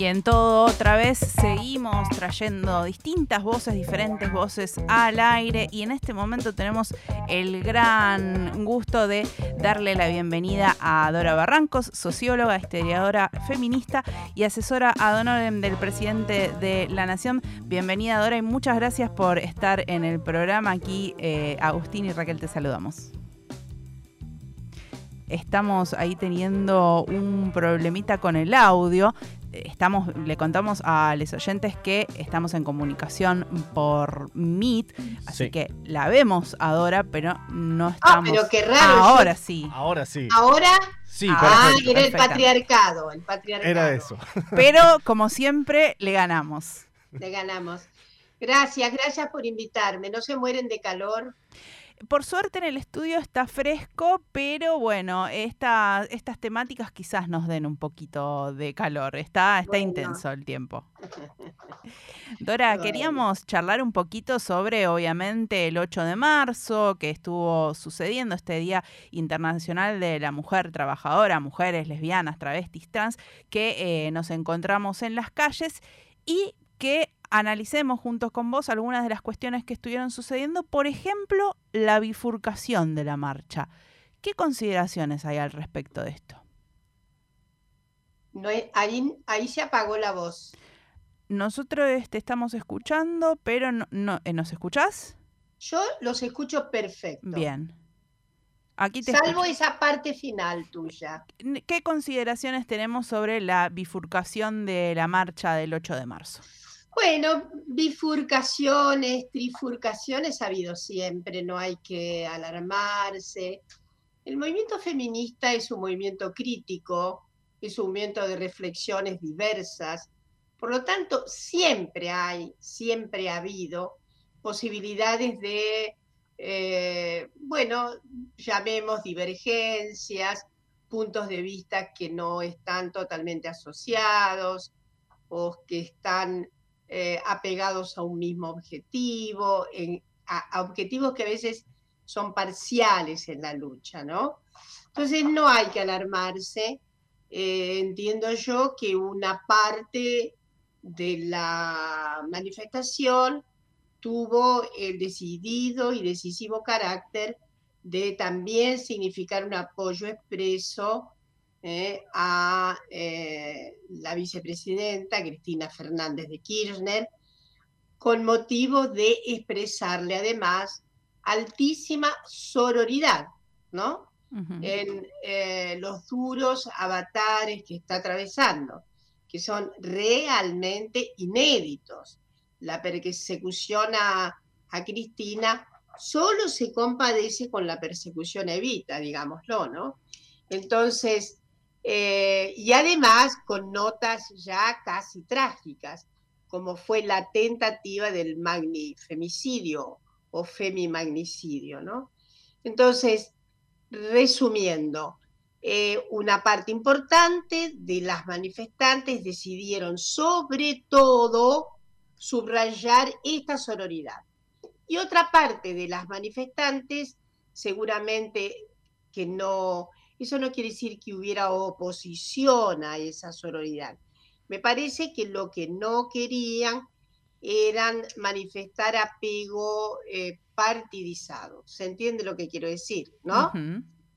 Y en todo, otra vez, seguimos trayendo distintas voces, diferentes voces al aire. Y en este momento tenemos el gran gusto de darle la bienvenida a Dora Barrancos, socióloga, historiadora feminista y asesora ad honorem del presidente de la Nación. Bienvenida, Dora, y muchas gracias por estar en el programa. Aquí, eh, Agustín y Raquel, te saludamos estamos ahí teniendo un problemita con el audio. Estamos, le contamos a los oyentes que estamos en comunicación por Meet, así que la vemos ahora, pero no ah, estamos. Ah, pero qué raro. Ahora sí. Ahora sí. Ahora. Sí, ah, era el patriarcado, el patriarcado. Era eso. Pero como siempre, le ganamos. Le ganamos. Gracias, gracias por invitarme. No se mueren de calor. Por suerte en el estudio está fresco, pero bueno, estas temáticas quizás nos den un poquito de calor. Está, está intenso el tiempo. Dora, queríamos charlar un poquito sobre, obviamente, el 8 de marzo, que estuvo sucediendo este Día Internacional de la Mujer Trabajadora, mujeres lesbianas, travestis, trans, que eh, nos encontramos en las calles y que analicemos juntos con vos algunas de las cuestiones que estuvieron sucediendo, por ejemplo, la bifurcación de la marcha. ¿Qué consideraciones hay al respecto de esto? No, ahí, ahí se apagó la voz. Nosotros te este, estamos escuchando, pero no, eh, ¿nos escuchás? Yo los escucho perfecto. Bien. Aquí te Salvo esa parte final tuya. ¿Qué consideraciones tenemos sobre la bifurcación de la marcha del 8 de marzo? Bueno, bifurcaciones, trifurcaciones ha habido siempre, no hay que alarmarse. El movimiento feminista es un movimiento crítico, es un movimiento de reflexiones diversas, por lo tanto, siempre hay, siempre ha habido posibilidades de, eh, bueno, llamemos divergencias, puntos de vista que no están totalmente asociados o que están eh, apegados a un mismo objetivo, a, objetivos que a veces son parciales en la lucha, ¿no? Entonces no hay que alarmarse. Eh, entiendo yo que una parte de la manifestación tuvo el decidido y decisivo carácter de también significar un apoyo expreso eh, a eh, la vicepresidenta Cristina Fernández de Kirchner, con motivo de expresarle además altísima sororidad, ¿no? En eh, los duros avatares que está atravesando, que son realmente inéditos. La persecución a, a Cristina solo se compadece con la persecución Evita, digámoslo, ¿no? Entonces, eh, y además con notas ya casi trágicas, como fue la tentativa del magnifemicidio o femimagnicidio, ¿no? Entonces, resumiendo, eh, una parte importante de las manifestantes decidieron sobre todo subrayar esta sororidad. Y otra parte de las manifestantes seguramente que no eso no quiere decir que hubiera oposición a esa sororidad. Me parece que lo que no querían eran manifestar apego eh, partidizado. ¿Se entiende lo que quiero decir? ¿No?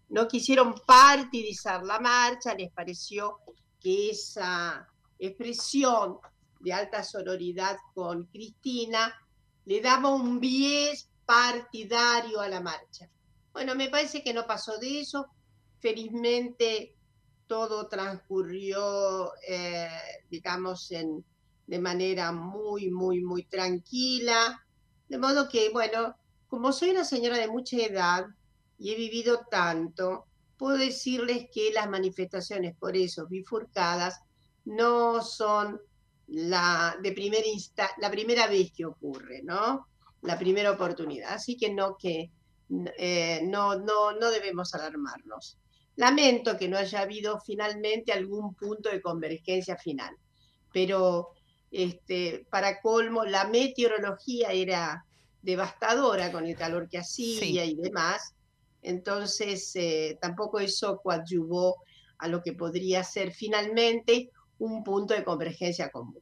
No quisieron partidizar la marcha, les pareció que esa expresión de alta sororidad con Cristina le daba un bies partidario a la marcha. Bueno, me parece que no pasó de eso, felizmente todo transcurrió, eh, digamos, de manera muy, muy, muy tranquila. De modo que, bueno, como soy una señora de mucha edad y he vivido tanto, puedo decirles que las manifestaciones por eso bifurcadas no son la, de primera la primera vez que ocurre, ¿no? La primera oportunidad. Así que no, que, eh, no, no, no debemos alarmarnos. Lamento que no haya habido finalmente algún punto de convergencia final, pero este, para colmo, la meteorología era devastadora con el calor que hacía y demás, entonces eh, tampoco eso coadyuvó a lo que podría ser finalmente un punto de convergencia común.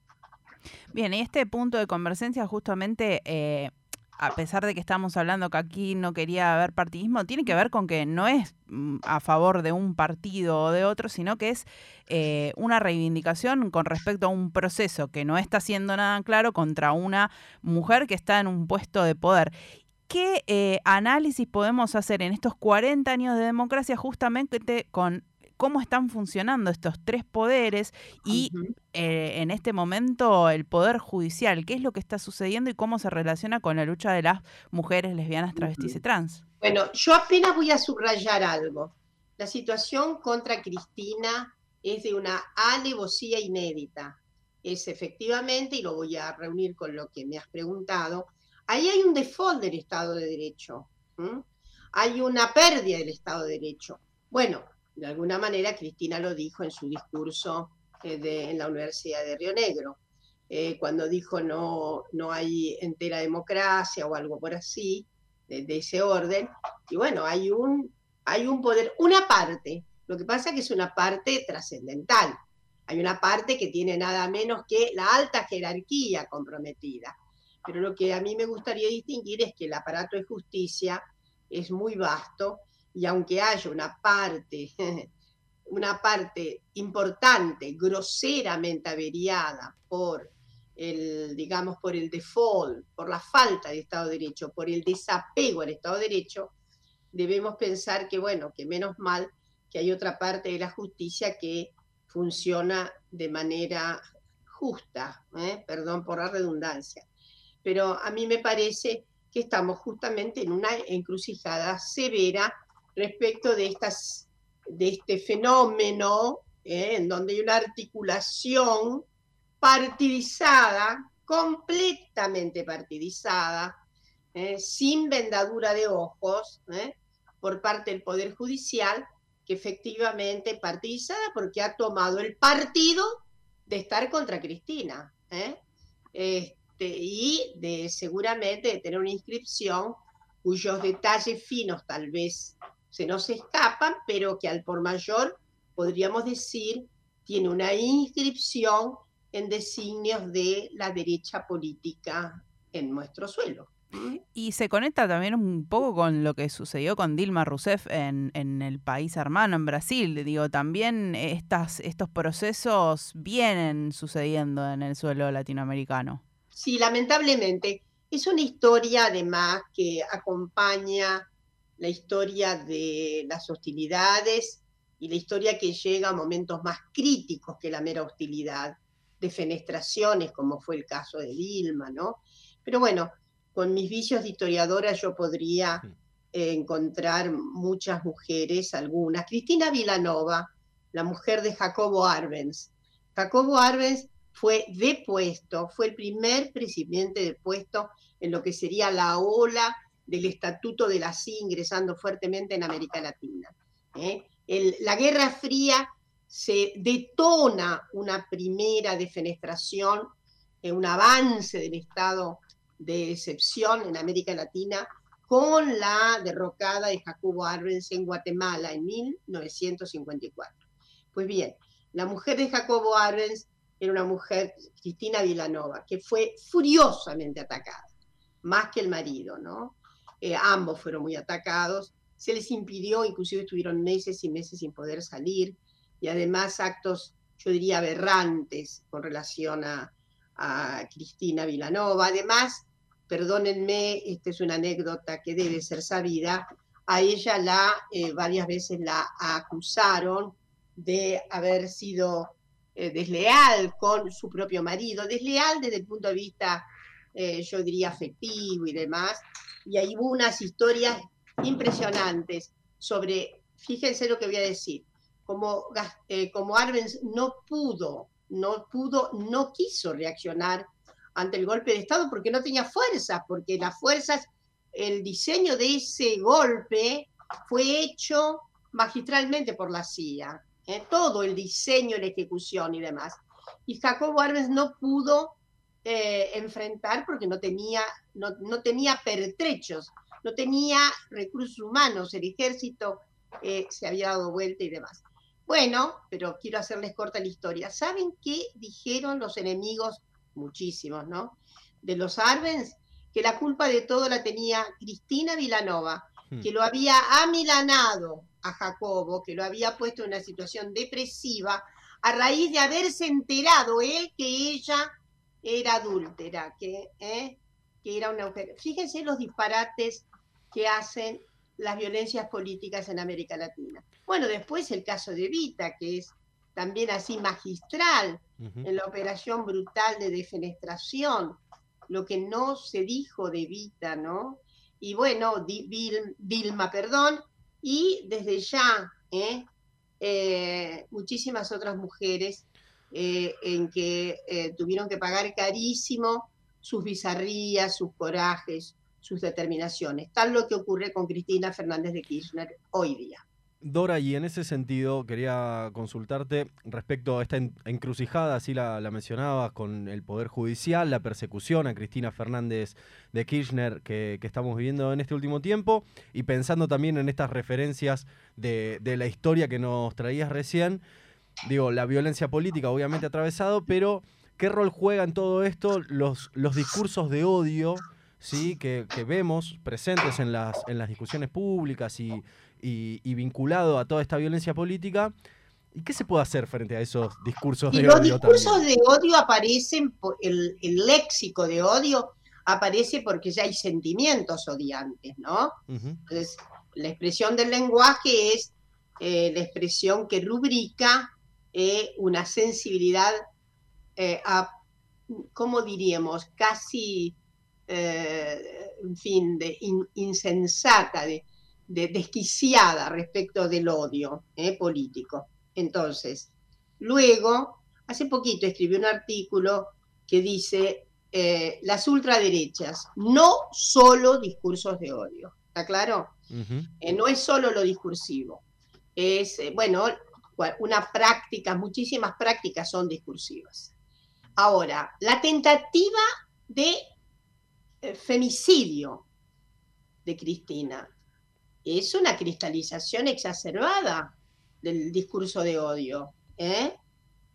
Bien, y este punto de convergencia justamente eh, a pesar de que estamos hablando que aquí no quería haber partidismo, tiene que ver con que no es mm, a favor de un partido o de otro, sino que es eh, una reivindicación con respecto a un proceso que no está siendo nada claro contra una mujer que está en un puesto de poder. ¿Qué eh, análisis podemos hacer en estos 40 años de democracia justamente con cómo están funcionando estos tres poderes y eh, en este momento el poder judicial, qué es lo que está sucediendo y cómo se relaciona con la lucha de las mujeres lesbianas, travestis y trans. Bueno, yo apenas voy a subrayar algo. La situación contra Cristina es de una alevosía inédita. Es efectivamente, y lo voy a reunir con lo que me has preguntado, ahí hay un default del Estado de Derecho. Hay una pérdida del Estado de Derecho. Bueno, de alguna manera Cristina lo dijo en su discurso eh, en la Universidad de Río Negro, eh, cuando dijo no, no hay entera democracia o algo por así, de, ese orden. Y bueno, hay un, hay un poder, una parte, lo que pasa es que es una parte trascendental. Hay una parte que tiene nada menos que la alta jerarquía comprometida. Pero lo que a mí me gustaría distinguir es que el aparato de justicia es muy vasto y aunque haya una parte, una parte importante, groseramente averiada por el, digamos, por el default, por la falta de Estado de Derecho, por el desapego al Estado de Derecho, debemos pensar que, bueno, que menos mal que hay otra parte de la justicia que funciona de manera justa, ¿eh? perdón por la redundancia. Pero a mí me parece que estamos justamente en una encrucijada severa respecto de, estas, de este fenómeno, ¿eh? en donde hay una articulación partidizada, completamente partidizada, ¿eh? sin vendadura de ojos, ¿eh? por parte del Poder Judicial, que efectivamente partidizada porque ha tomado el partido de estar contra Cristina. Este, y de seguramente de tener una inscripción cuyos detalles finos tal vez se nos escapan, pero que al por mayor, podríamos decir, tiene una inscripción en designios de la derecha política en nuestro suelo. Y se conecta también un poco con lo que sucedió con Dilma Rousseff en, en el país hermano, en Brasil. Digo, también estas, estos procesos vienen sucediendo en el suelo latinoamericano. Sí, lamentablemente. Es una historia además que acompaña la historia de las hostilidades y la historia que llega a momentos más críticos que la mera hostilidad, de fenestraciones, como fue el caso de Dilma, ¿no? Pero bueno, con mis vicios de historiadora yo podría eh, encontrar muchas mujeres, algunas. Cristina Vilanova, la mujer de Jacobo Arbenz. Jacobo Arbenz fue depuesto, fue el primer presidente depuesto en lo que sería la ola del Estatuto de la CIA ingresando fuertemente en América Latina. ¿eh? la Guerra Fría se detona una primera defenestración, eh, un avance del estado de excepción en América Latina con la derrocada de Jacobo Arbenz en Guatemala en 1954. Pues bien, la mujer de Jacobo Arbenz era una mujer, Cristina Vilanova, que fue furiosamente atacada, más que el marido, ¿no? Eh, ambos fueron muy atacados, se les impidió, inclusive estuvieron meses y meses sin poder salir, y además actos, yo diría, aberrantes con relación a, Cristina Vilanova. Además, perdónenme, esta es una anécdota que debe ser sabida, a ella la eh, varias veces la acusaron de haber sido eh, desleal con su propio marido, desleal desde el punto de vista, yo diría, afectivo y demás, y ahí hubo unas historias impresionantes sobre, fíjense lo que voy a decir, como, eh, como Arbenz no pudo, no pudo, no quiso reaccionar ante el golpe de Estado porque no tenía fuerzas, porque las fuerzas, el diseño de ese golpe fue hecho magistralmente por la CIA, ¿eh? todo el diseño, la ejecución y demás. Y Jacobo Arbenz no pudo eh, enfrentar porque no tenía, no, no, tenía pertrechos, no tenía recursos humanos, el ejército eh, se había dado vuelta y demás. Bueno, pero quiero hacerles corta la historia. ¿Saben qué dijeron los enemigos, muchísimos, ¿no? De los Arbenz, que la culpa de todo la tenía Cristina Vilanova, hmm. que lo había amilanado a Jacobo, que lo había puesto en una situación depresiva a raíz de haberse enterado él que ella era adúltera, que, ¿eh? que era una mujer. Fíjense los disparates que hacen las violencias políticas en América Latina. Bueno, después el caso de Vita, que es también así magistral en la operación brutal de defenestración, lo que no se dijo de Vita, ¿no? Y bueno, Vilma, perdón, y desde ya, ¿eh? Eh, muchísimas otras mujeres eh, en que tuvieron que pagar carísimo sus bizarrías, sus corajes, sus determinaciones, tal lo que ocurre con Cristina Fernández de Kirchner hoy día. Dora, y en ese sentido quería consultarte respecto a esta encrucijada, así la, mencionabas, con el Poder Judicial, la persecución a Cristina Fernández de Kirchner que, estamos viviendo en este último tiempo, y pensando también en estas referencias de, de, la historia que nos traías recién, digo, la violencia política obviamente atravesado, pero ¿qué rol juega en todo esto los, los discursos de odio? ¿sí? que, vemos presentes en las, en las discusiones públicas y, vinculado a toda esta violencia política. ¿Y qué se puede hacer frente a esos discursos de odio? Los discursos de odio aparecen, el, el, léxico de odio aparece porque ya hay sentimientos odiantes, ¿no? Entonces, la expresión del lenguaje es eh, la expresión que rubrica eh, una sensibilidad eh, a, ¿cómo diríamos? Casi eh, en fin, de insensata, de, desquiciada respecto del odio político. Entonces, luego, hace poquito escribió un artículo que dice las ultraderechas, no solo discursos de odio, ¿está claro? no es solo lo discursivo, es, bueno, una práctica, muchísimas prácticas son discursivas. Ahora, la tentativa de eh, femicidio de Cristina. Es una cristalización exacerbada del discurso de odio. ¿eh?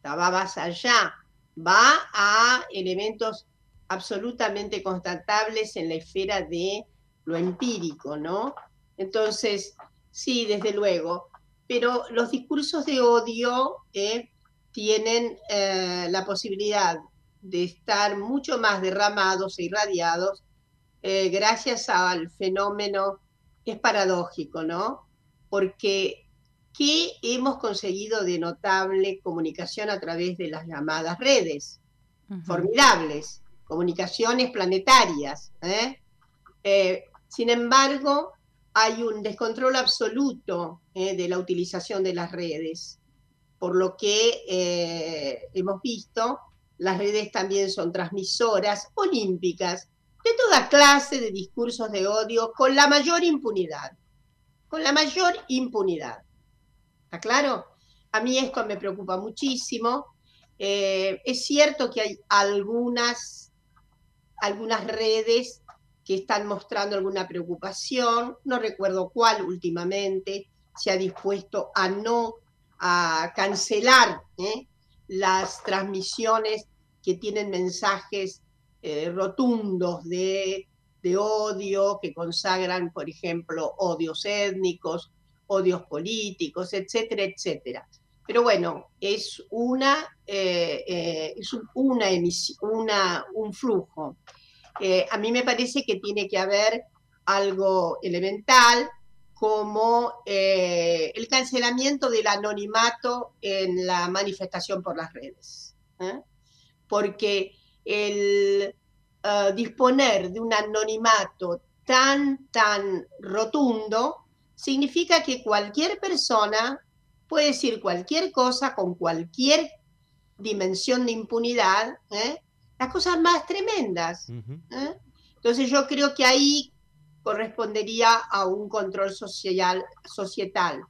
Va más allá, va a elementos absolutamente constatables en la esfera de lo empírico, ¿no? Entonces, sí, desde luego, pero los discursos de odio ¿eh? tienen eh, la posibilidad de estar mucho más derramados e irradiados eh, gracias al fenómeno, es paradójico, ¿no? Porque ¿qué hemos conseguido de notable comunicación a través de las llamadas redes? Formidables, comunicaciones planetarias. sin embargo, hay un descontrol absoluto de la utilización de las redes, por lo que hemos visto las redes también son transmisoras olímpicas de toda clase de discursos de odio con la mayor impunidad. Con la mayor impunidad. ¿Está claro? A mí esto me preocupa muchísimo. Eh, es cierto que hay algunas, algunas redes que están mostrando alguna preocupación, no recuerdo cuál últimamente, se ha dispuesto a no a cancelar ¿eh? las transmisiones que tienen mensajes eh, rotundos de, odio, que consagran, por ejemplo, odios étnicos, odios políticos, etcétera, etcétera. Pero bueno, es una, eh, es una, una un flujo. A mí me parece que tiene que haber algo elemental como el cancelamiento del anonimato en la manifestación por las redes. Porque el disponer de un anonimato tan, tan rotundo, significa que cualquier persona puede decir cualquier cosa con cualquier dimensión de impunidad, ¿eh? Las cosas más tremendas. ¿eh? Entonces yo creo que ahí correspondería a un control social, societal.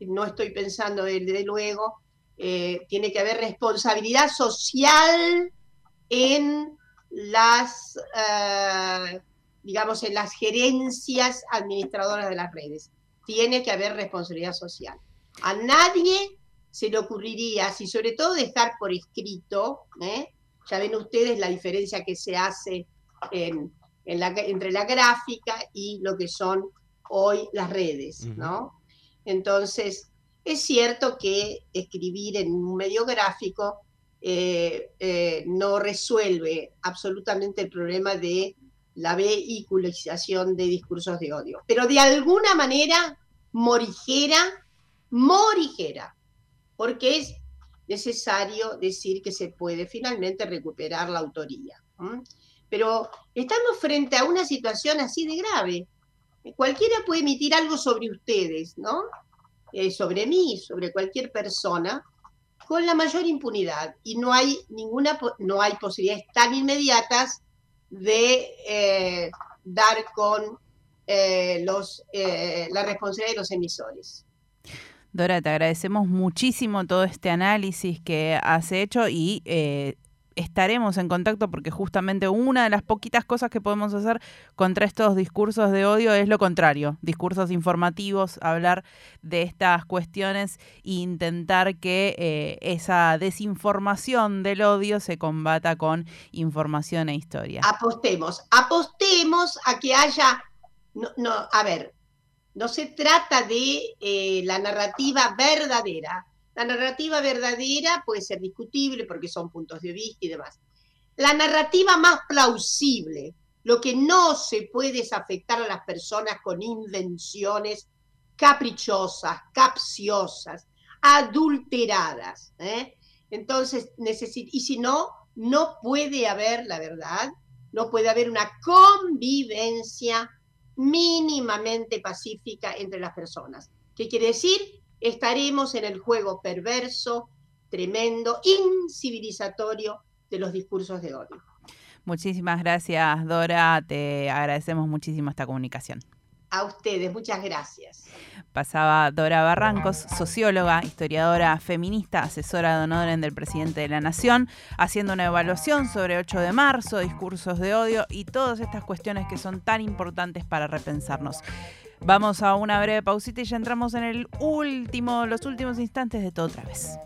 No estoy pensando desde luego, eh, tiene que haber responsabilidad social en las, eh, digamos, en las gerencias administradoras de las redes. Tiene que haber responsabilidad social. A nadie se le ocurriría, si sobre todo dejar por escrito, ¿eh? Ya ven ustedes la diferencia que se hace entre la gráfica y lo que son hoy las redes, ¿no? Entonces, es cierto que escribir en un medio gráfico eh, eh, no resuelve absolutamente el problema de la vehiculización de discursos de odio, pero de alguna manera morigera, morigera, porque es necesario decir que se puede finalmente recuperar la autoría. Pero estamos frente a una situación así de grave. Cualquiera puede emitir algo sobre ustedes, ¿no? Eh, sobre mí, sobre cualquier persona, con la mayor impunidad. Y no hay ninguna, no hay posibilidades tan inmediatas de eh, dar con eh, los, la responsabilidad de los emisores. Dora, te agradecemos muchísimo todo este análisis que has hecho y estaremos en contacto porque justamente una de las poquitas cosas que podemos hacer contra estos discursos de odio es lo contrario, discursos informativos, hablar de estas cuestiones e intentar que eh, esa desinformación del odio se combata con información e historia. Apostemos, apostemos a que haya, no a ver, no se trata de eh, la narrativa verdadera, la narrativa verdadera puede ser discutible porque son puntos de vista y demás. La narrativa más plausible, lo que no se puede es afectar a las personas con invenciones caprichosas, capciosas, adulteradas. ¿eh? Entonces, y si no, no puede haber, la verdad, no puede haber una convivencia mínimamente pacífica entre las personas. ¿Qué quiere decir? estaremos en el juego perverso, tremendo, incivilizatorio de los discursos de odio. Muchísimas gracias, Dora. Te agradecemos muchísimo esta comunicación. A ustedes, muchas gracias. Pasaba Dora Barrancos, socióloga, historiadora feminista, asesora de honor del presidente de la Nación, haciendo una evaluación sobre 8 de marzo, discursos de odio y todas estas cuestiones que son tan importantes para repensarnos. Vamos a una breve pausita y ya entramos en el último, los últimos instantes de todo otra vez.